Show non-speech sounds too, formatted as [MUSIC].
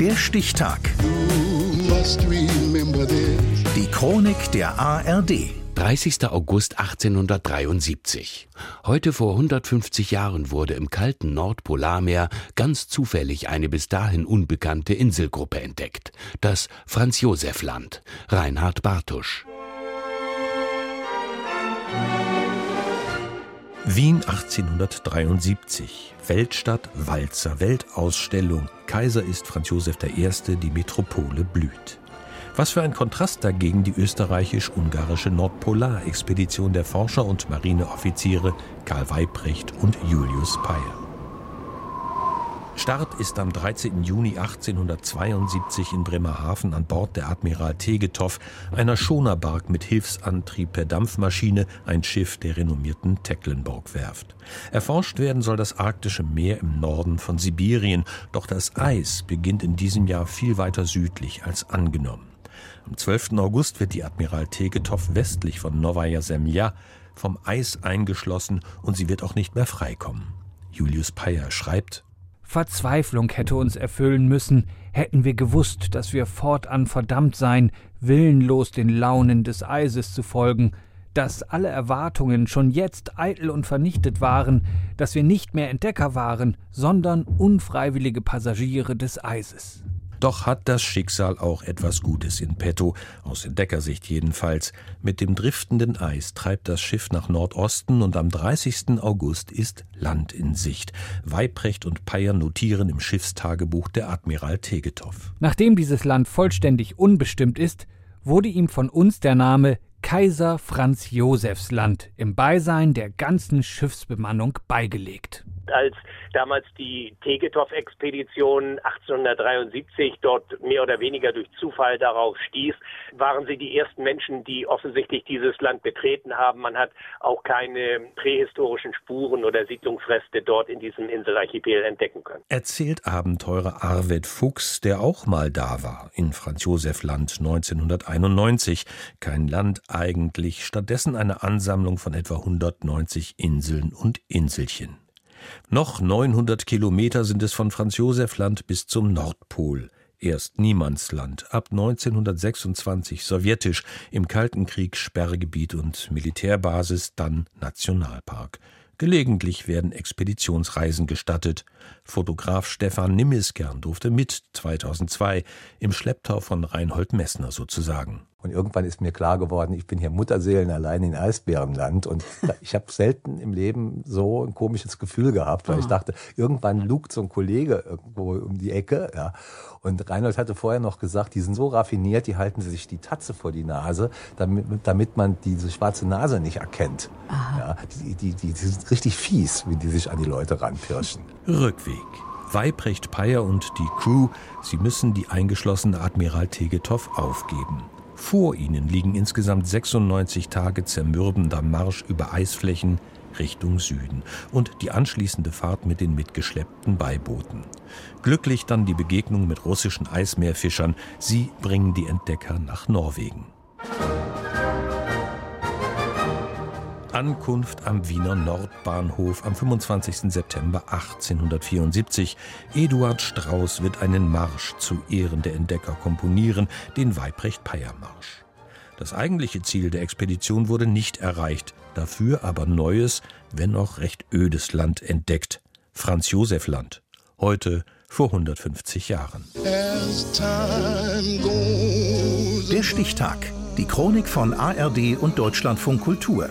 Der Stichtag. Die Chronik der ARD. 30. August 1873. Heute vor 150 Jahren wurde im kalten Nordpolarmeer ganz zufällig eine bis dahin unbekannte Inselgruppe entdeckt. Das Franz-Josef-Land. Reinhard Bartusch. Wien 1873. Weltstadt, Walzer, Weltausstellung. Kaiser ist Franz Josef I., die Metropole blüht. Was für ein Kontrast dagegen die österreichisch-ungarische Nordpolarexpedition der Forscher und Marineoffiziere Karl Weibrecht und Julius Peyer. Start ist am 13. Juni 1872 in Bremerhaven an Bord der Admiral Tegethoff, einer Schonerbark mit Hilfsantrieb per Dampfmaschine, ein Schiff der renommierten Tecklenburg-Werft. Erforscht werden soll das arktische Meer im Norden von Sibirien, doch das Eis beginnt in diesem Jahr viel weiter südlich als angenommen. Am 12. August wird die Admiral Tegethoff westlich von Novaya Semlja vom Eis eingeschlossen und sie wird auch nicht mehr freikommen. Julius Peyer schreibt Verzweiflung hätte uns erfüllen müssen, hätten wir gewusst, dass wir fortan verdammt seien, willenlos den Launen des Eises zu folgen, dass alle Erwartungen schon jetzt eitel und vernichtet waren, dass wir nicht mehr Entdecker waren, sondern unfreiwillige Passagiere des Eises. Doch hat das Schicksal auch etwas Gutes in petto, aus Entdeckersicht jedenfalls. Mit dem driftenden Eis treibt das Schiff nach Nordosten und am 30. August ist Land in Sicht. Weibrecht und Peyer notieren im Schiffstagebuch der Admiral Tegethoff. Nachdem dieses Land vollständig unbestimmt ist, wurde ihm von uns der Name Kaiser Franz Josefs Land im Beisein der ganzen Schiffsbemannung beigelegt als damals die Tegethoff-Expedition 1873 dort mehr oder weniger durch Zufall darauf stieß, waren sie die ersten Menschen, die offensichtlich dieses Land betreten haben. Man hat auch keine prähistorischen Spuren oder Siedlungsreste dort in diesem Inselarchipel entdecken können. Erzählt Abenteurer Arvid Fuchs, der auch mal da war, in Franz Josef Land 1991. Kein Land eigentlich, stattdessen eine Ansammlung von etwa 190 Inseln und Inselchen. Noch 900 Kilometer sind es von Franz Josef Land bis zum Nordpol. Erst Niemandsland, ab 1926 sowjetisch, im Kalten Krieg Sperrgebiet und Militärbasis, dann Nationalpark. Gelegentlich werden Expeditionsreisen gestattet. Fotograf Stefan Nimmiskern durfte mit 2002 im Schlepptau von Reinhold Messner sozusagen. Und irgendwann ist mir klar geworden, ich bin hier Mutterseelen allein in Eisbärenland und [LAUGHS] ich habe selten im Leben so ein komisches Gefühl gehabt, weil ich ah. dachte, irgendwann lugt so ein Kollege irgendwo um die Ecke, ja. Und Reinhold hatte vorher noch gesagt, die sind so raffiniert, die halten sich die Tatze vor die Nase, damit, damit man diese schwarze Nase nicht erkennt. Ja, die, die, die, die sind richtig fies, wie die sich an die Leute ranpirschen. Rückweg. Weibrecht Peyer und die Crew, sie müssen die eingeschlossene Admiral Tegethoff aufgeben. Vor ihnen liegen insgesamt 96 Tage zermürbender Marsch über Eisflächen Richtung Süden und die anschließende Fahrt mit den mitgeschleppten Beibooten. Glücklich dann die Begegnung mit russischen Eismeerfischern. Sie bringen die Entdecker nach Norwegen. Ankunft am Wiener Nordbahnhof am 25. September 1874. Eduard Strauss wird einen Marsch zu Ehren der Entdecker komponieren, den Weibrecht-Peyer-Marsch. Das eigentliche Ziel der Expedition wurde nicht erreicht, dafür aber neues, wenn auch recht ödes Land entdeckt. Franz Josef Land. Heute vor 150 Jahren. Der Stichtag. Die Chronik von ARD und Deutschlandfunk Kultur.